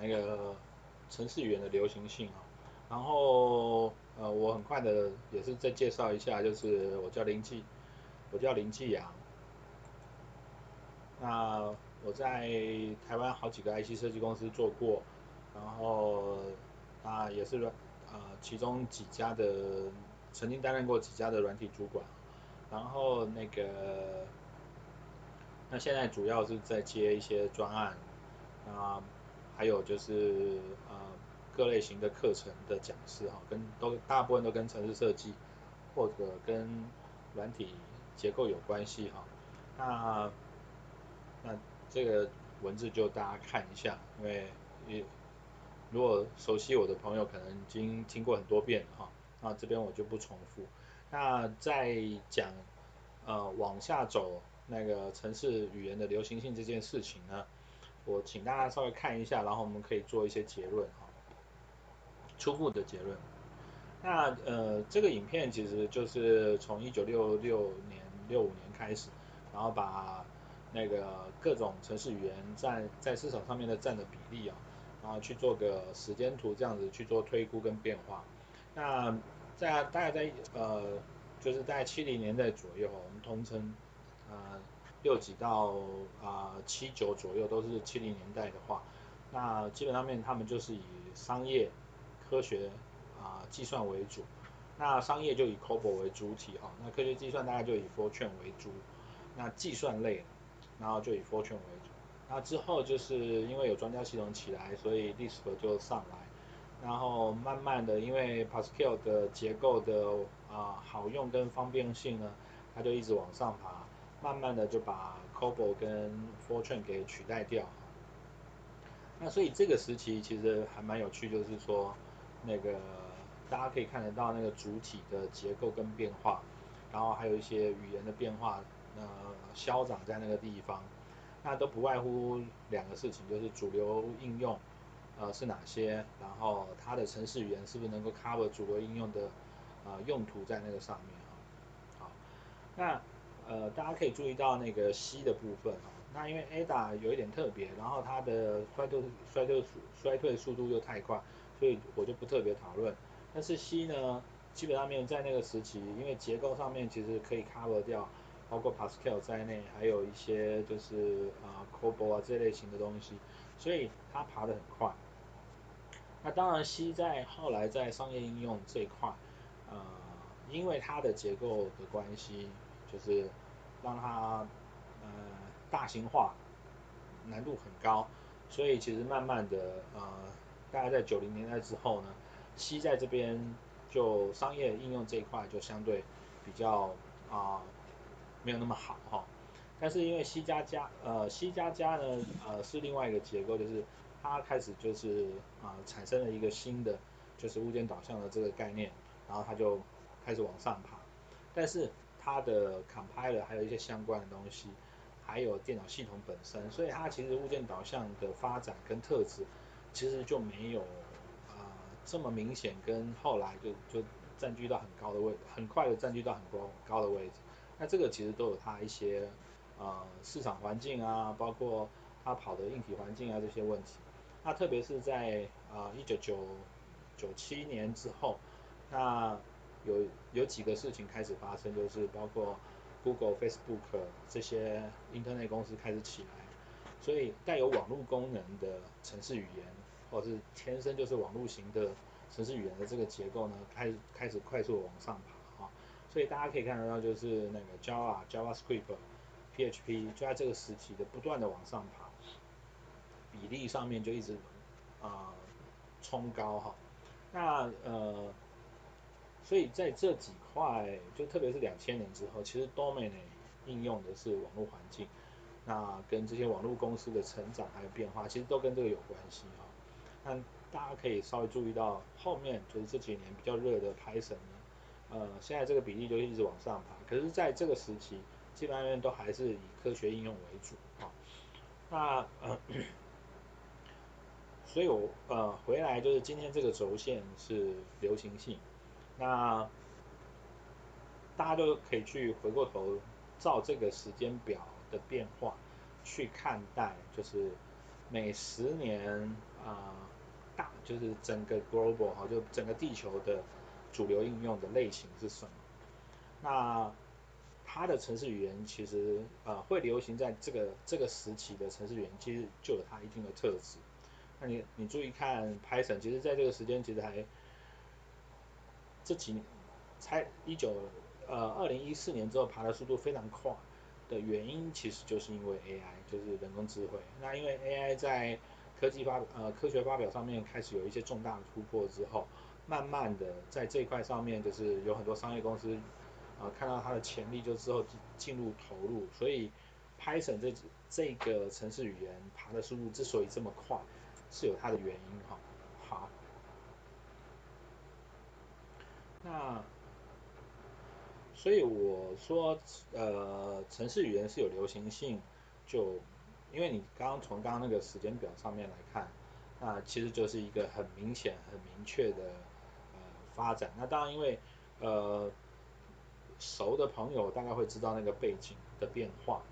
那个程式语言的流行性啊。然后呃，我很快的也是再介绍一下，就是我叫林继，我叫林继阳。那我在台湾好几个 IC 设计公司做过，然后啊也是呃其中几家的曾经担任过几家的软体主管，然后那个那现在主要是在接一些专案啊，还有就是呃各类型的课程的讲师哈，跟都大部分都跟城市设计或者跟软体结构有关系哈，那。那这个文字就大家看一下，因为如果熟悉我的朋友可能已经听过很多遍了哈，那这边我就不重复。那在讲呃往下走那个城市语言的流行性这件事情呢，我请大家稍微看一下，然后我们可以做一些结论哈，初步的结论。那呃这个影片其实就是从一九六六年六五年开始，然后把那个各种程式语言在在市场上面的占的比例啊，然后去做个时间图这样子去做推估跟变化。那在大概在呃就是在七零年代左右，我们通称呃六几到啊七九左右都是七零年代的话，那基本上面他们就是以商业、科学啊计算为主。那商业就以 COBOL 为主体哈，那科学计算大概就以 Fortran 为主。那计算类。然后就以 Fortran 为主，那之后就是因为有专家系统起来，所以 Lisp 就上来，然后慢慢的因为 Pascal 的结构的啊、好用跟方便性呢，它就一直往上爬，慢慢的就把 COBOL 跟 Fortran 给取代掉。那所以这个时期其实还蛮有趣，就是说那个大家可以看得到那个主体的结构跟变化，然后还有一些语言的变化。呃，消长在那个地方，那都不外乎两个事情，就是主流应用呃是哪些，然后它的程式语言是不是能够 cover 主流应用的呃用途在那个上面啊？好，那呃大家可以注意到那个 C 的部分啊，那因为 Ada 有一点特别，然后它的衰退衰退速衰退速度又太快，所以我就不特别讨论。但是 C 呢，基本上面在那个时期，因为结构上面其实可以 cover 掉。包括 Pascal 在内，还有一些就是啊 COBOL 啊这类型的东西，所以它爬得很快。那当然，C 在后来在商业应用这一块，呃，因为它的结构的关系，就是让它呃大型化，难度很高，所以其实慢慢的呃，大概在九零年代之后呢，C 在这边就商业应用这一块就相对比较啊。没有那么好哈，但是因为 C 加加呃 C 加加呢呃是另外一个结构，就是它开始就是啊、产生了一个新的就是物件导向的这个概念，然后它就开始往上爬，但是它的 compiler 还有一些相关的东西，还有电脑系统本身，所以它其实物件导向的发展跟特质其实就没有啊、呃、这么明显，跟后来就就占据到很高的位，很快的占据到很高高的位置。那这个其实都有它一些呃市场环境啊，包括它跑的硬体环境啊这些问题。那特别是在啊一九九九七年之后，那有有几个事情开始发生，就是包括 Google、Facebook 这些 Internet 公司开始起来，所以带有网络功能的城市语言，或者是天生就是网络型的城市语言的这个结构呢，开始开始快速往上爬。所以大家可以看得到，就是那个 Java、JavaScript、PHP 就在这个时期的不断的往上爬，比例上面就一直啊、呃、冲高哈。那呃，所以在这几块，就特别是两千年之后，其实 Domain 应用的是网络环境，那跟这些网络公司的成长还有变化，其实都跟这个有关系哈。那大家可以稍微注意到后面，就是这几年比较热的 Python 呢。呃，现在这个比例就一直往上爬，可是在这个时期，基本上都还是以科学应用为主啊。那呃，所以我呃回来就是今天这个轴线是流行性，那大家都可以去回过头照这个时间表的变化去看待，就是每十年啊、大就是整个 global 哈，就整个地球的主流应用的类型是什么？那它的程式语言其实呃会流行在这个这个时期的程式语言，其实就有它一定的特质。那你你注意看 Python，其实在这个时间其实还这几年才一九呃二零一四年之后爬的速度非常快的原因，其实就是因为 AI，就是人工智慧。那因为 AI 在科技发呃科学发表上面开始有一些重大的突破之后，慢慢的在这一块上面就是有很多商业公司。啊，看到它的潜力，就之后进入投入，所以 Python 这这个程式语言爬的速度之所以这么快，是有它的原因哈。好，那所以我说，呃，城市语言是有流行性，就因为你刚刚从刚刚那个时间表上面来看，那其实就是一个很明显、很明确的呃发展。那当然，因为呃。熟的朋友大概会知道那个背景的变化，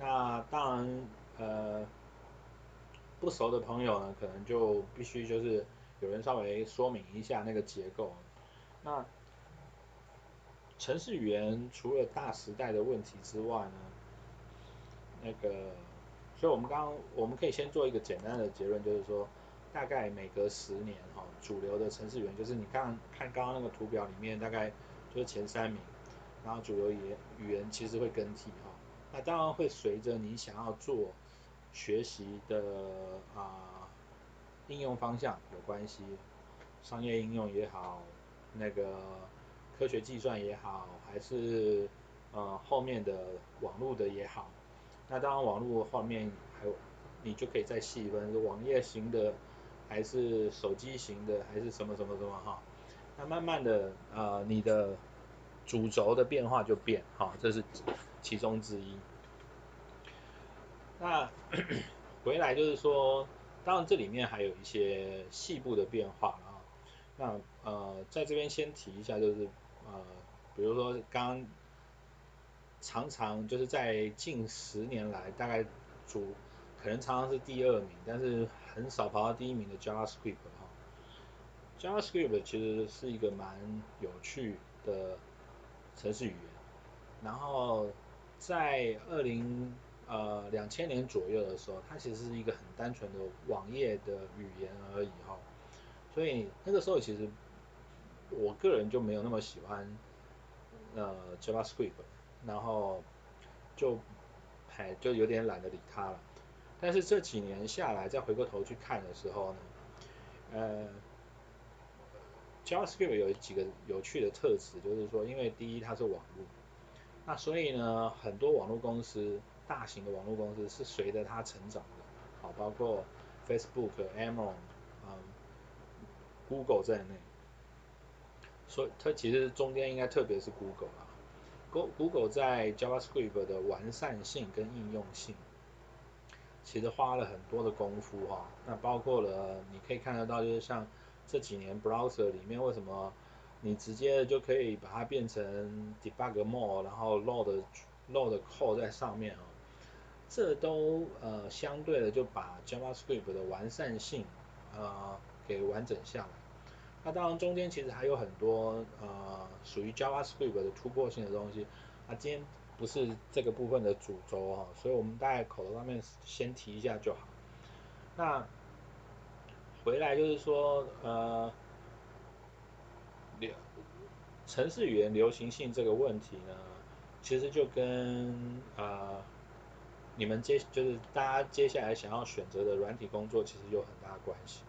那当然呃不熟的朋友呢，可能就必须就是有人稍微说明一下那个结构。那程式语言除了大时代的问题之外呢，那个，所以我们刚刚我们可以先做一个简单的结论，就是说大概每隔十年哈，主流的程式语言就是你刚看刚刚那个图表里面大概就是前三名。然后主流语言语言其实会更替哈，那当然会随着你想要做学习的啊、应用方向有关系，商业应用也好，那个科学计算也好，还是呃后面的网络的也好，那当然网络后面还有你就可以再细分是网页型的，还是手机型的，还是什么什么什么哈，那慢慢的呃你的。主轴的变化就变，好，这是其中之一。那 回来就是说，当然这里面还有一些细部的变化。那呃，在这边先提一下，就是呃，比如说刚常常就是在近十年来，大概主可能常常是第二名，但是很少跑到第一名的 JavaScript 哈。JavaScript 其实是一个蛮有趣的。程式语言，然后在二零呃两千年左右的时候，它其实是一个很单纯的网页的语言而已哈，所以那个时候其实我个人就没有那么喜欢呃 JavaScript，然后就哎就有点懒得理它了。但是这几年下来，再回过头去看的时候呢，呃。JavaScript 有几个有趣的特质，就是说，因为第一它是网络，那所以呢，很多网络公司，大型的网络公司是随着它成长的，好，包括 Facebook、Amazon、Google 在内，所以它其实中间应该特别是 Google 啊，Go Google 在 JavaScript 的完善性跟应用性，其实花了很多的功夫哈，那包括了你可以看得到，就是像。这几年 browser 里面为什么你直接就可以把它变成 debug mode，然后 load load code 在上面啊？这都呃相对的就把 JavaScript 的完善性呃给完整下来。那当然中间其实还有很多呃属于 JavaScript 的突破性的东西。啊今天不是这个部分的主轴哈，所以我们大概口头上面先提一下就好。那回来就是说，呃，流程式语言流行性这个问题呢，其实就跟呃你们接就是大家接下来想要选择的软体工作其实有很大的关系，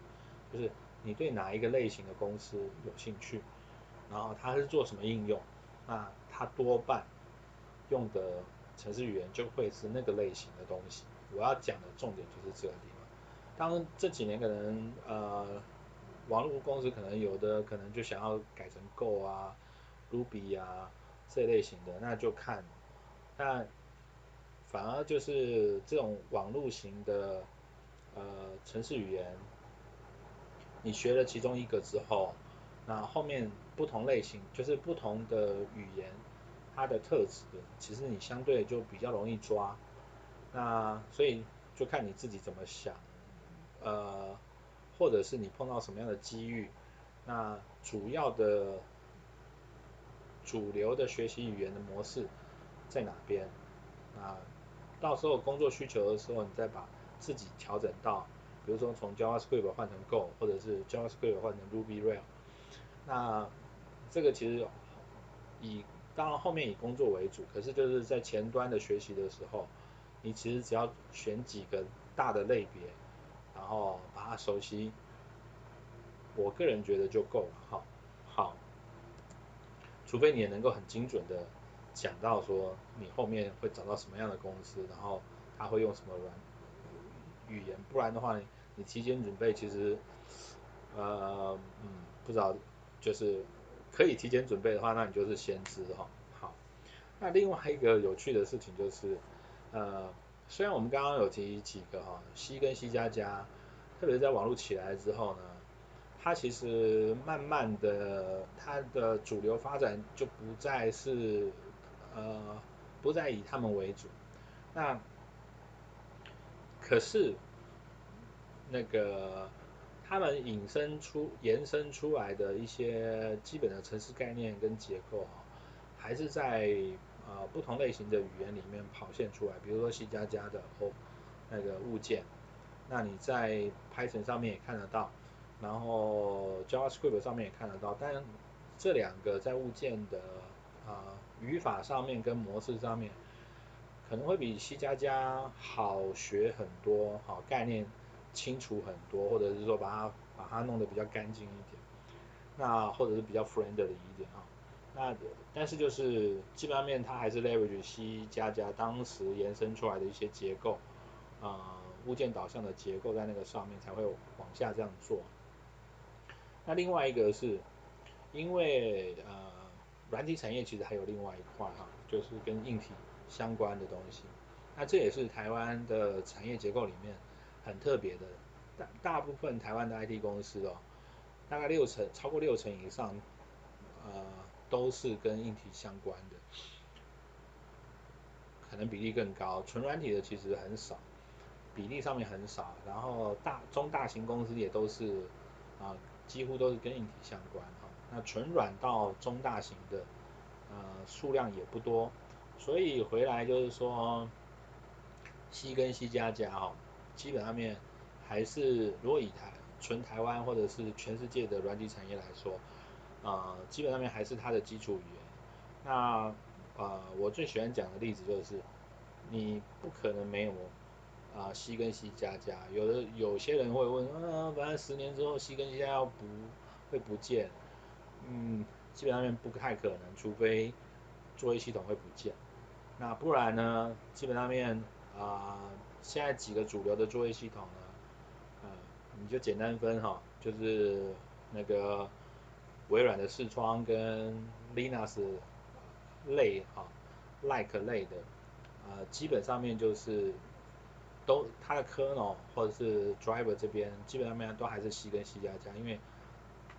就是你对哪一个类型的公司有兴趣，然后它是做什么应用，那它多半用的程式语言就会是那个类型的东西。我要讲的重点就是这个地方。当这几年可能呃，网络公司可能有的可能就想要改成 Go 啊、Ruby 啊这类型的，那就看。那反而就是这种网络型的呃程式语言，你学了其中一个之后，那后面不同类型就是不同的语言，它的特质其实你相对就比较容易抓。那所以就看你自己怎么想。呃，或者是你碰到什么样的机遇，那主要的主流的学习语言的模式在哪边？啊，到时候工作需求的时候，你再把自己调整到，比如说从 JavaScript 换成 Go，或者是 JavaScript 换成 Ruby Rail。那这个其实以当然后面以工作为主，可是就是在前端的学习的时候，你其实只要选几个大的类别，然后把它熟悉，我个人觉得就够了。好，好，除非你也能够很精准的讲到说你后面会找到什么样的公司，然后他会用什么软语言，不然的话你提前准备其实呃嗯不知道。就是可以提前准备的话，那你就是先知哈。好，那另外一个有趣的事情就是，呃，虽然我们刚刚有提几个哈，C 跟 C 加加，特别是在网络起来之后呢，它其实慢慢的它的主流发展就不再是呃不再以他们为主。那可是那个。他们引申出、延伸出来的一些基本的程式概念跟结构啊，还是在呃不同类型的语言里面跑现出来。比如说 C 加加的哦那个物件，那你在 Python 上面也看得到，然后 JavaScript 上面也看得到。但这两个在物件的啊、语法上面跟模式上面，可能会比 C 加加好学很多，好概念。清楚很多，或者是说把它把它弄得比较干净一点，那或者是比较 friendly 一点啊。那但是就是基本上面它还是 leverage C 加加当时延伸出来的一些结构，啊、物件导向的结构在那个上面才会往下这样做。那另外一个是，因为呃软体产业其实还有另外一块哈，就是跟硬体相关的东西。那这也是台湾的产业结构里面。很特别的，大大部分台湾的 IT 公司哦，大概六成，超过六成以上，呃，都是跟硬体相关的，可能比例更高。纯软体的其实很少，比例上面很少。然后大中大型公司也都是啊、几乎都是跟硬体相关哈。那纯软到中大型的，呃，数量也不多。所以回来就是说，C 跟 C 加加哈。基本上面还是，如果以台纯台湾或者是全世界的软体产业来说，呃，基本上面还是它的基础语言。那呃，我最喜欢讲的例子就是，你不可能没有啊、呃、C 跟 C 加加。有的有些人会问，嗯、反正十年之后 C 跟 C 加要不会不见？嗯，基本上面不太可能，除非作业系统会不见。那不然呢？基本上面啊。现在几个主流的作业系统呢，呃，你就简单分哈，就是那个微软的视窗跟 Linux 类哈，like 类的，呃，基本上面就是都它的 kernel 或者是 driver 这边基本上面都还是 C 跟 C 加加，因为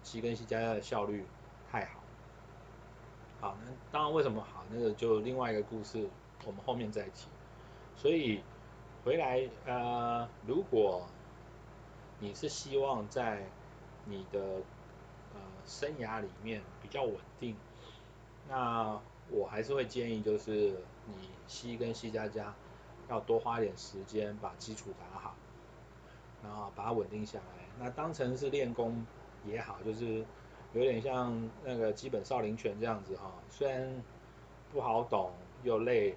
C 跟 C 加加的效率太好。好，那当然为什么好，那个就另外一个故事，我们后面再提。所以。回来，呃，如果你是希望在你的呃生涯里面比较稳定，那我还是会建议就是你 C 跟 C 加加要多花点时间把基础打好，然后把它稳定下来。那当成是练功也好，就是有点像那个基本少林拳这样子哈，虽然不好懂又累，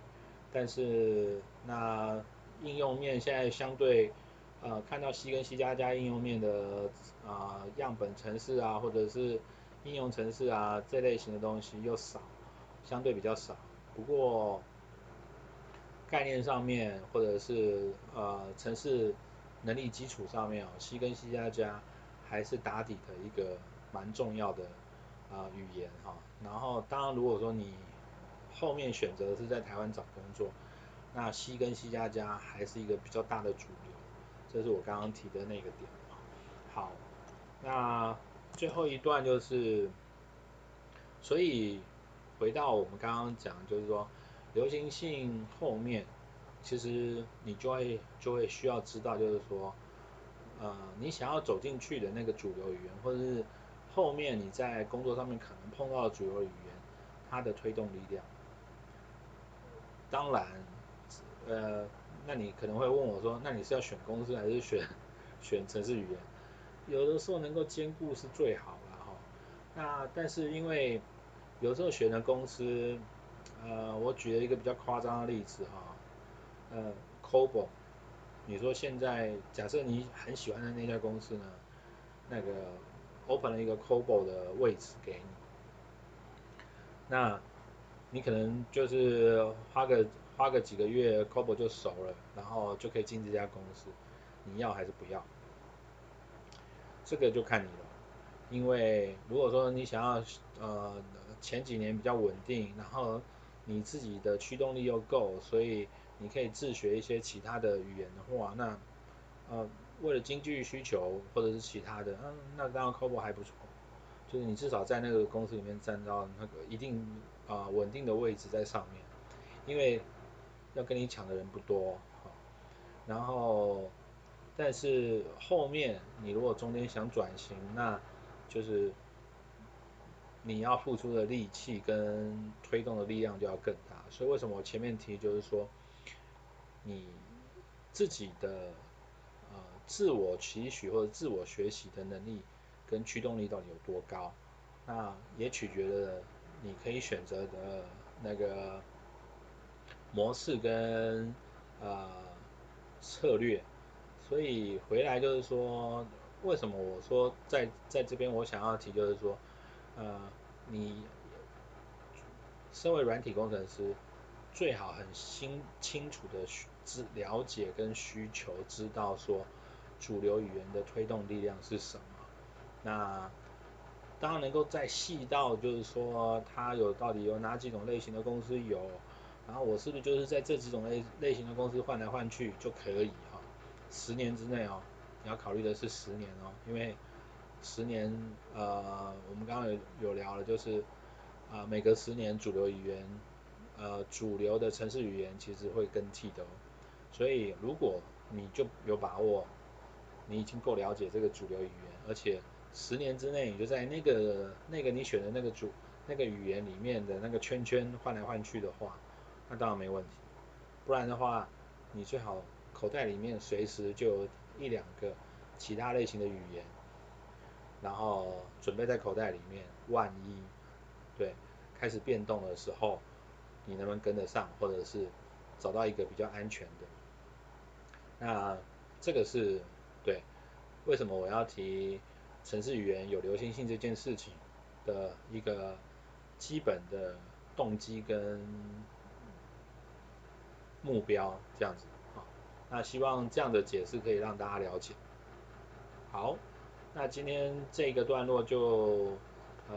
但是那。应用面现在相对，呃，看到 C 跟 C 加加应用面的啊、呃、样本程式啊，或者是应用程式啊这类型的东西又少，相对比较少。不过概念上面或者是呃程式能力基础上面哦，C 跟 C 加加还是打底的一个蛮重要的啊、语言哈、然后当然如果说你后面选择是在台湾找工作。那 C 跟 C 加加还是一个比较大的主流，这是我刚刚提的那个点。好，那最后一段就是，所以回到我们刚刚讲，就是说流行性后面，其实你就会就会需要知道，就是说，呃你想要走进去的那个主流语言，或者是后面你在工作上面可能碰到的主流语言，它的推动力量。当然，呃，那你可能会问我说，那你是要选公司还是选选城市语言？有的时候能够兼顾是最好了哈。那但是因为有时候选的公司，呃，我举了一个比较夸张的例子哈，呃，COBOL，你说现在假设你很喜欢的那家公司呢，那个 open 了一个 COBOL 的位置给你，那。你可能就是花个花个几个月，COBOL 就熟了，然后就可以进这家公司。你要还是不要？这个就看你了。因为如果说你想要呃前几年比较稳定，然后你自己的驱动力又够，所以你可以自学一些其他的语言的话，那呃为了经济需求或者是其他的，嗯，那当然 c o b o 还不错。就是你至少在那个公司里面站到那个一定啊、稳定的位置在上面，因为要跟你抢的人不多，好，然后但是后面你如果中间想转型，那就是你要付出的力气跟推动的力量就要更大，所以为什么我前面提就是说你自己的自我期许或者自我学习的能力。跟驱动力到底有多高？那也取决了你可以选择的那个模式跟呃策略。所以回来就是说，为什么我说在在这边我想要提就是说，呃，你身为软体工程师，最好很清清楚的知了解跟需求，知道说主流语言的推动力量是什么。那当然能够再细到，就是说它有到底有哪几种类型的公司有，然后我是不是就是在这几种类类型的公司换来换去就可以哈？十年之内哦，你要考虑的是十年哦，因为十年呃，我们刚刚有有聊了，就是啊、每隔十年主流语言呃主流的城市语言其实会更替的哦，所以如果你就有把握，你已经够了解这个主流语言，而且十年之内，你就在那个那个你选的那个主那个语言里面的那个圈圈换来换去的话，那当然没问题。不然的话，你最好口袋里面随时就有一两个其他类型的语言，然后准备在口袋里面，万一对开始变动的时候，你能不能跟得上，或者是找到一个比较安全的？那这个是对，为什么我要提？城市语言有流行性这件事情的一个基本的动机跟目标，这样子啊，那希望这样的解释可以让大家了解。好，那今天这个段落就呃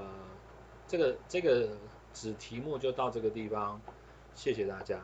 这个这个子题目就到这个地方，谢谢大家。